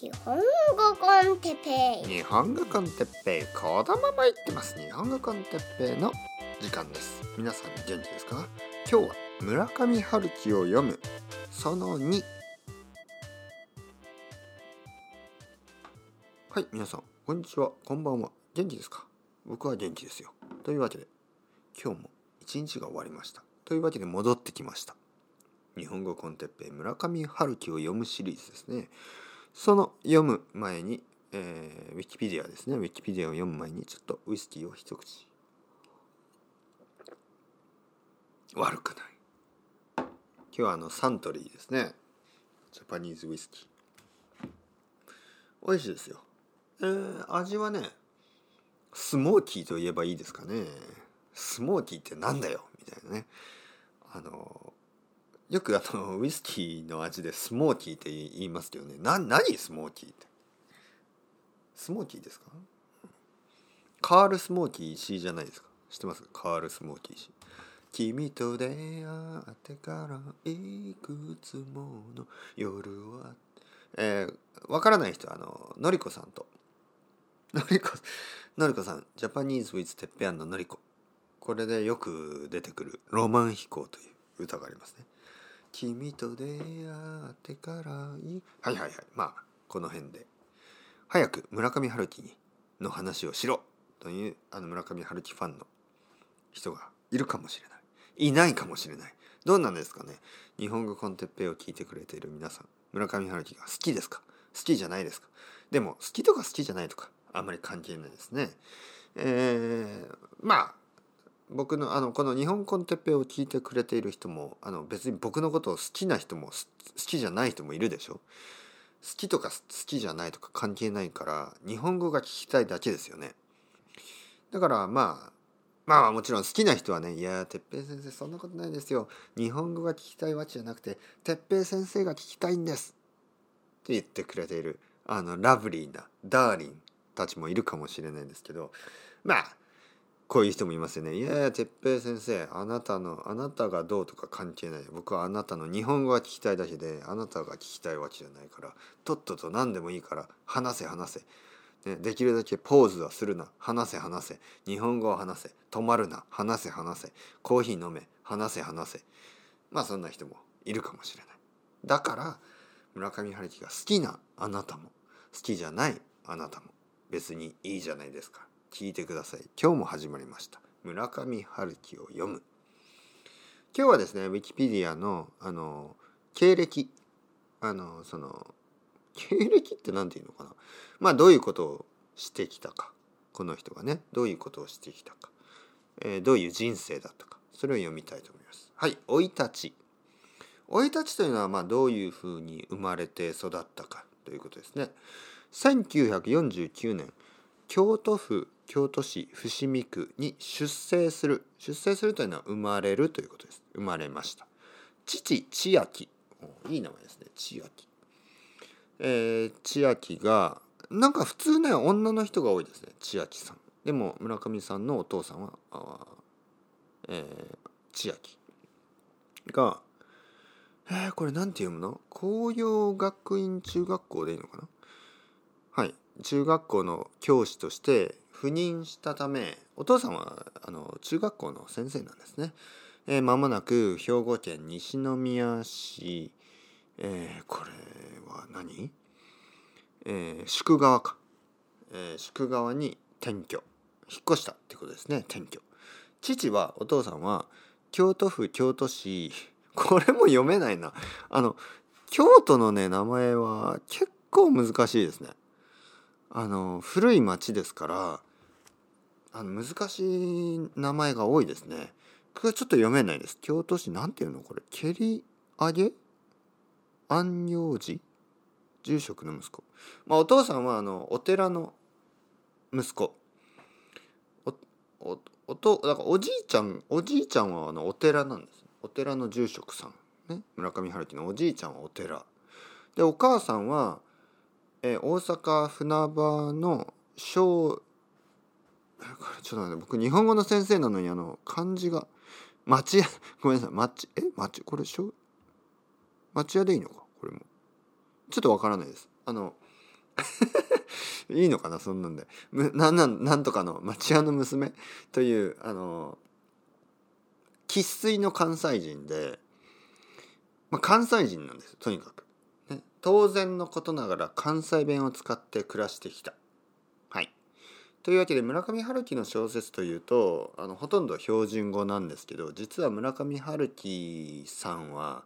日本語コンテッペイ。日本語コンテッペイ。こだまま言ってます。日本語コンテッペイの時間です。皆さん元気ですか？今日は村上春樹を読む。その2はい皆さんこんにちは。こんばんは。元気ですか？僕は元気ですよ。というわけで今日も一日が終わりました。というわけで戻ってきました。日本語コンテッペイ村上春樹を読むシリーズですね。その読む前に、えー、ウィキペディアですね。ウィキペディアを読む前にちょっとウイスキーを一口。悪くない。今日はあのサントリーですね。ジャパニーズウイスキー。美味しいですよ。えー、味はねスモーキーと言えばいいですかね。スモーキーってなんだよ。みたいなね。あのよくあの ウイスキーの味でスモーキーって言いますけどね。な何スモーキーって？スモーキーですか？カールスモーキー石井じゃないですか？知ってます？カールスモーキー石井。君と出会ってからいくつもの夜は。えー、わからない人はあののりこさんと。のりこのりこさんジャパニーズ・ウィズ・テッペアンののりここれでよく出てくる「ロマン飛行」という歌がありますね。君と出会ってからいはい。はいはい。まあこの辺で。早く村上春樹の話をしろというあの村上春樹ファンの人がいるかもしれない。いないかもしれない。どうなんですかね。日本語コンテッペイを聞いてくれている皆さん。村上春樹が好きですか？好きじゃないですか？でも好きとか好きじゃないとかあんまり関係ないですね。えー、まあ僕のあのこの「日本コンテッペ」を聞いてくれている人もあの別に僕のことを好きな人も好きじゃない人もいるでしょ？好きとか好きじゃないとか関係ないから日本語が聞きたいだけですよね。だからまあまあもちろん好きな人はね「いや哲平先生そんなことないですよ。日本語が聞きたいわけじゃなくて哲平先生が聞きたいんです」って言ってくれているあのラブリーなダーリンたちもいるかもしれないんですけどまあこういう人もいますよね。いやいや、哲平先生、あなたの、あなたがどうとか関係ない。僕はあなたの日本語が聞きたいだけで、あなたが聞きたいわけじゃないから、とっとと何でもいいから話せ話せ。ね、できるだけポーズはするな。話せ話せ。日本語を話せ。止まるな。話せ話せ。コーヒー飲め。話せ話せ。まあそんな人もいるかもしれない。だから、村上春樹が好きなあなたも、好きじゃないあなたも、別にいいじゃないですか。聞いてください。今日も始まりました。村上春樹を読む。今日はですねウィキペディアのあの経歴。あのその経歴って何て言うのかな。まあどういうことをしてきたか。この人がねどういうことをしてきたか、えー、どういう人生だったか。それを読みたいと思います。はい生い立ち。生い立ちというのはまあどういうふうに生まれて育ったかということですね。1949年京都府京都市伏見区に出生する出生するというのは生まれるということです。生まれました。父千秋。いい名前ですね。千秋。えー、千秋がなんか普通ね女の人が多いですね。千秋さん。でも村上さんのお父さんはあ、えー、千秋。がえー、これなんて読むの？紅葉学院中学校でいいのかな？はい。中学校の教師として赴任したためお父さんはあの中学校の先生なんですね。えー、間もなく兵庫県西宮市、えー、これは何、えー、宿川か、えー、宿川に転居。引っ越したってことですね転居。父はお父さんは京都府京都市。これも読めないな。あの京都のね名前は結構難しいですね。あの古い町ですからあの難しい名前が多いですね。これちょっと読めないです。京都市なんていうのこれ。蹴り上げ？安養寺？住職の息子。まあお父さんはあのお寺の息子。おおおとだからおじいちゃんおじいちゃんはあのお寺なんです。お寺の住職さん。ね、村上春樹のおじいちゃんはお寺。でお母さんは、え大阪船場の小だからちょっと待って僕日本語の先生なのにあの漢字が町屋 ごめんなさい町え町これしょ町屋でいいのかこれも。ちょっとわからないです。あの いいのかなそんなんで。なんなんなんとかの町屋の娘？というあの生粋の関西人で、まあ、関西人なんですとにかく、ね、当然のことながら関西弁を使って暮らしてきた。というわけで村上春樹の小説というとあのほとんど標準語なんですけど実は村上春樹さんは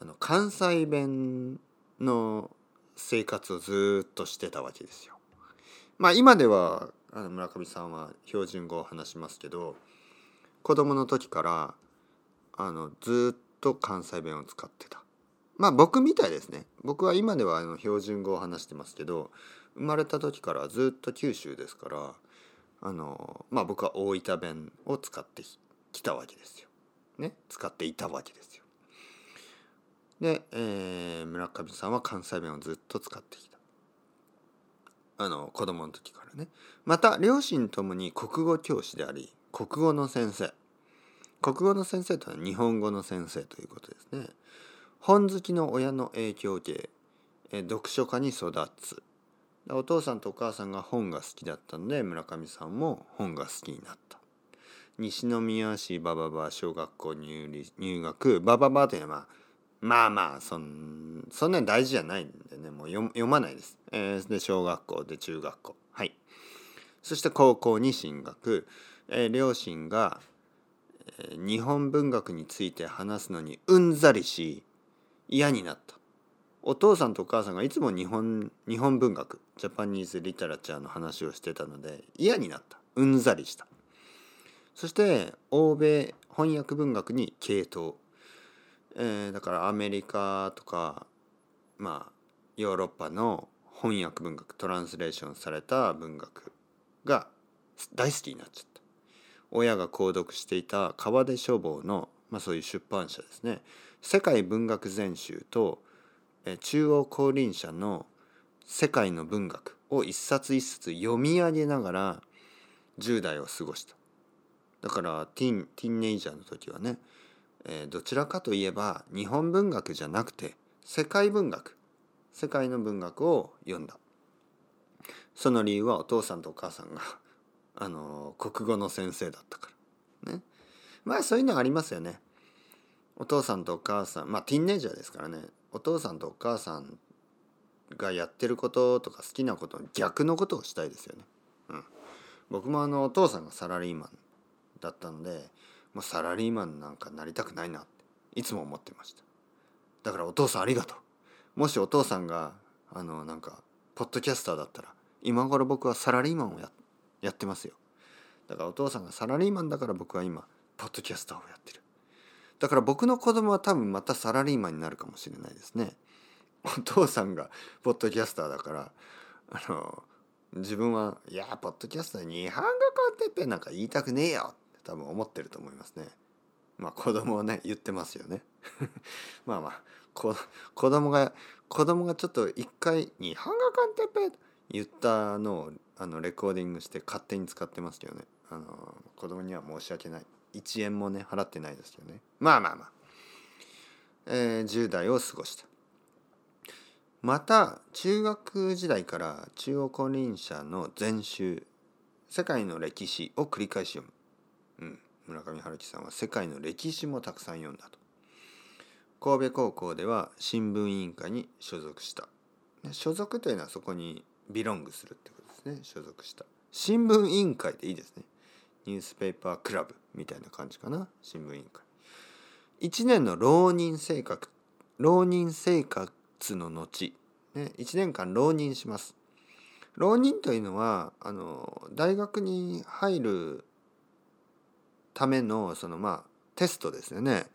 あの関西弁の生活をずっとしてたわけですよ。まあ今ではあの村上さんは標準語を話しますけど子供の時からあのずっと関西弁を使ってた。まあ僕みたいですね。僕は今ではあの標準語を話してますけど生まれた時からずっと九州ですからあのまあ僕は大分弁を使ってきたわけですよ。ね使っていたわけですよ。で、えー、村上さんは関西弁をずっと使ってきた。あの子供の時からね。また両親ともに国語教師であり国語の先生。国語の先生とは日本語の先生ということですね。本好きの親の影響を受け、読書家に育つ。お父さんとお母さんが本が好きだったので村上さんも本が好きになった。西宮市バババ小学校入入学バババというのはまあまあそんそんなに大事じゃないんでねもう読まないです。えー、で小学校で中学校はいそして高校に進学、えー、両親が、えー、日本文学について話すのにうんざりし嫌になったお父さんとお母さんがいつも日本日本文学ジャパニーズ・リタラチャーの話をしてたので嫌になった。うんざりした。そして欧米翻訳文学に傾倒。えー、だからアメリカとかまあヨーロッパの翻訳文学トランスレーションされた文学が大好きになっちゃった。親が購読していた川出書房の、まあ、そういう出版社ですね。世界文学全集と、中央光林社の世界の文学を一冊一冊読み上げながら10代を過ごした。だからティンティンネイジャーの時はねえー、どちらかといえば日本文学じゃなくて世界文学世界の文学を読んだ。その理由はお父さんとお母さんが あの国語の先生だったから。ね。まあそういうのありますよね。お父さんとお母さんまあティンネイジャーですからね。お父さんとお母さんがやってることとか好きなことの逆のことをしたいですよね、うん、僕もあのお父さんがサラリーマンだったのでもうサラリーマンなんかなりたくないなっていつも思ってました。だからお父さんありがとう。もしお父さんがあのなんかポッドキャスターだったら今頃僕はサラリーマンをややってますよ。だからお父さんがサラリーマンだから僕は今ポッドキャスターをやってる。だから僕の子供は多分またサラリーマンになるかもしれないですねお父さんがポッドキャスターだからあの自分はいやポッドキャスター日本語コンテッペなんか言いたくねえよって多分思ってると思いますね。まあ子供はね言ってますよね。まあまあ子供が子供がちょっと一回「日本語コンテッペ」言ったのをあのレコーディングして勝手に使ってますけどねあの子供には申し訳ない1円もね払ってないですけどね。まあまあまあ、えー、10代を過ごした。また中学時代から中央公認者の全集世界の歴史を繰り返し読む。うん、村上春樹さんは世界の歴史もたくさん読んだと。神戸高校では新聞委員会に所属した。所属というのはそこにビロングするってことですね。所属した。新聞委員会でいいですね。ニュースペーパークラブ。みたいな感じかな新聞委員会。1年の浪人生活浪人生活の後、ね、1年間浪人します。浪人というのはあの大学に入るためのそのまあテストですよね。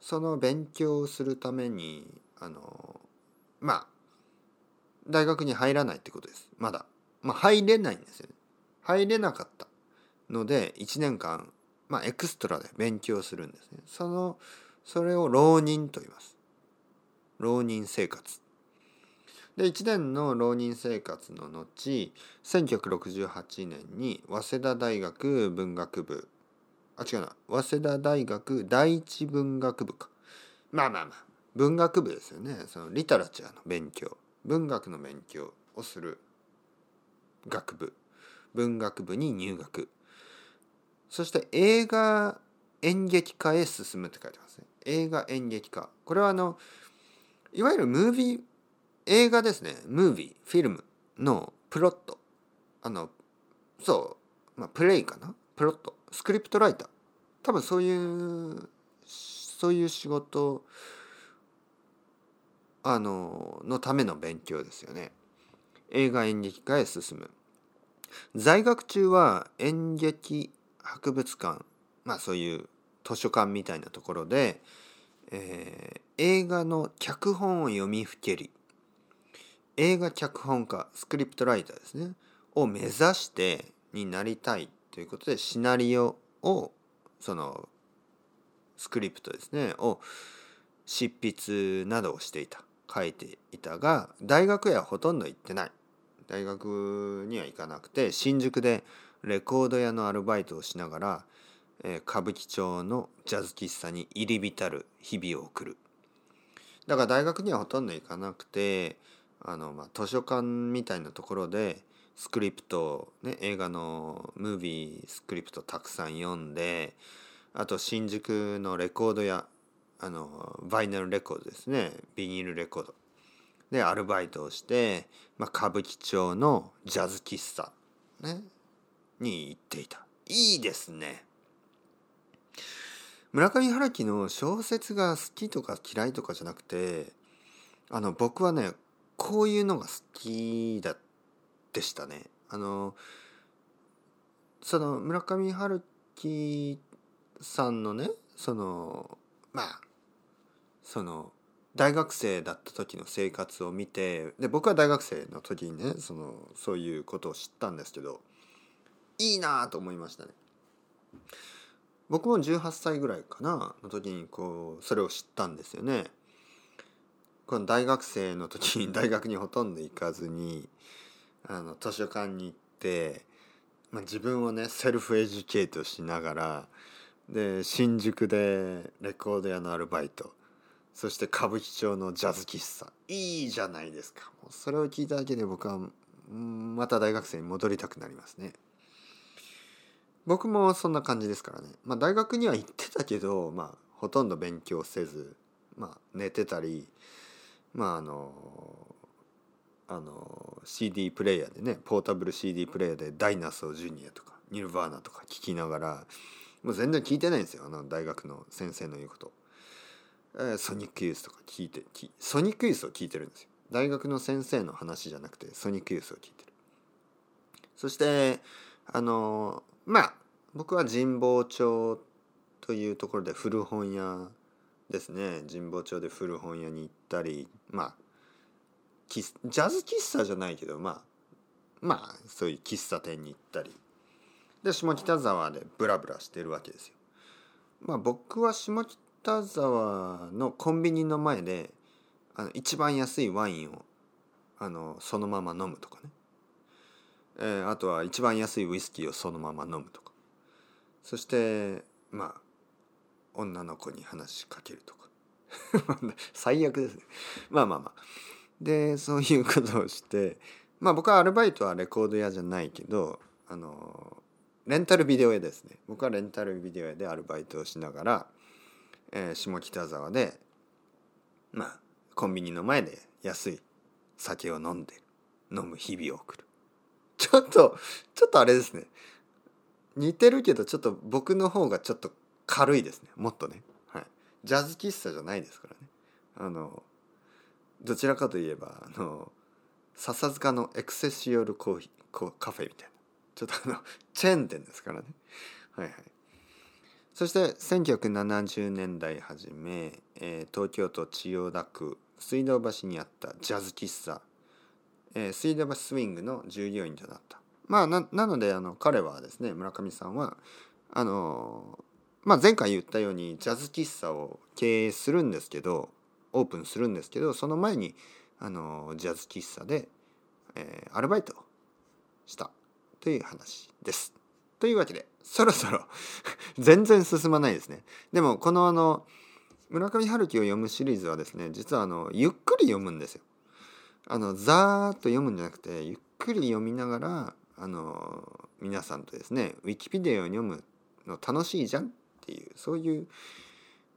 その勉強をするためにあのまあ大学に入らないってことです。まだ、まあ、入れないんですよね。入れなかったので1年間まあエクストラで勉強するんですね。そのそれを浪人と言います。浪人生活。で1年の浪人生活の後1968年に早稲田大学文学部。あ違うな。早稲田大学第一文学部か。まあまあまあ。文学部ですよね。そのリタラチャーの勉強。文学の勉強をする学部。文学部に入学。そして映画演劇科へ進むって書いてますね。映画演劇科これはあのいわゆるムービー映画ですね。ムービーフィルムのプロット。あのそう。まあプレイかな？プロット。スクリプトライター。多分そういうそういう仕事あののための勉強ですよね。映画演劇科へ進む。在学中は演劇博物館まあそういう図書館みたいなところで、えー、映画の脚本を読みふけり映画脚本家スクリプトライターですねを目指してになりたいということでシナリオをそのスクリプトですねを執筆などをしていた書いていたが大学へはほとんど行ってない。大学には行かなくて新宿でレコード屋のアルバイトをしながら、えー、歌舞伎町のジャズ喫茶に入り浸る日々を送る。だから大学にはほとんど行かなくてあの、まあ、図書館みたいなところでスクリプト、ね、映画のムービースクリプトたくさん読んであと新宿のレコード屋あのバイナルレコードですね。ビニールレコード。でアルバイトをして、まあ、歌舞伎町のジャズ喫茶、ね、に行っていた。いいですね。村上春樹の小説が好きとか嫌いとかじゃなくてあの僕はねこういうのが好きだでしたね。あのその村上春樹さんのねそのまあその大学生だった時の生活を見てで僕は大学生の時にねそのそういうことを知ったんですけどいいなと思いましたね。僕も18歳ぐらいかなの時にこうそれを知ったんですよね。この大学生の時に大学にほとんど行かずにあの図書館に行って、まあ、自分をねセルフエデュケートしながらで新宿でレコード屋のアルバイトそして歌舞伎町のジャズ喫茶いいじゃないですかもうそれを聞いただけで僕はまた大学生に戻りたくなりますね僕もそんな感じですからね。まあ大学には行ってたけどまあほとんど勉強せずまあ寝てたりまああのあの CD プレイヤーでねポータブル CD プレイヤーでダイナソージュニアとかニルバーナとか聞きながらもう全然聞いてないんですよ。あの大学の先生の言うこと。えソニックユースとか聞いてソニックユースを聞いてるんですよ。大学の先生の話じゃなくてソニックユースを聞いてる。そしてあのまあ僕は神保町というところで古本屋ですね。神保町で古本屋に行ったりまあジャズ喫茶じゃないけどまあまあそういう喫茶店に行ったり。で下北沢でブラブラしてるわけですよ。まあ僕は下北沢のコンビニの前であの一番安いワインをあのそのまま飲むとかね、え、あとは一番安いウイスキーをそのまま飲むとか。そしてまあ女の子に話しかけるとか。最悪ですね。まあまあまあ。でそういうことをしてまあ僕はアルバイトはレコード屋じゃないけどあのレンタルビデオ屋ですね。僕はレンタルビデオ屋でアルバイトをしながらえー、下北沢でまあコンビニの前で安い酒を飲んで飲む日々を送る。ちょっとちょっとあれですね。似てるけどちょっと僕の方がちょっと軽いですね。もっとね、はい、ジャズ喫茶じゃないですからね。あのどちらかといえばあの笹塚のエクセシオルコーヒーカフェみたいな。ちょっとあのチェーン店ですからね。はいはい。そして1970年代初め、えー、東京都千代田区水道橋にあったジャズ喫茶、えー、水道橋スウィングの従業員となったまあなのであの彼はですね村上さんはあのまあ、前回言ったようにジャズ喫茶を経営するんですけどオープンするんですけどその前にあのジャズ喫茶で、えー、アルバイトしたという話です。というわけでそろそろ 全然進まないですね。でもこのあの村上春樹を読むシリーズはですね実はあのゆっくり読むんですよ。あのザーッと読むんじゃなくてゆっくり読みながらあの皆さんとですねウィキペディアを読むの楽しいじゃんっていうそういう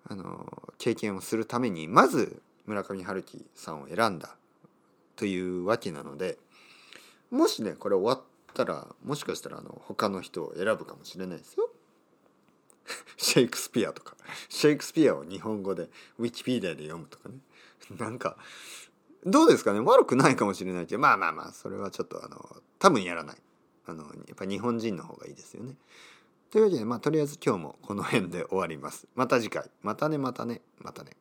あの経験をするためにまず村上春樹さんを選んだというわけなのでもしねこれ終わったらもしかしたらあの他の人を選ぶかもしれないですよ。シェイクスピアとかシェイクスピアを日本語でウィキペディアで読むとかねなんかどうですかね？悪くないかもしれないけどまあまあまあそれはちょっとあの多分やらないあのやっぱ日本人の方がいいですよね。というわけでまあとりあえず今日もこの辺で終わります。また次回またねまたねまたね。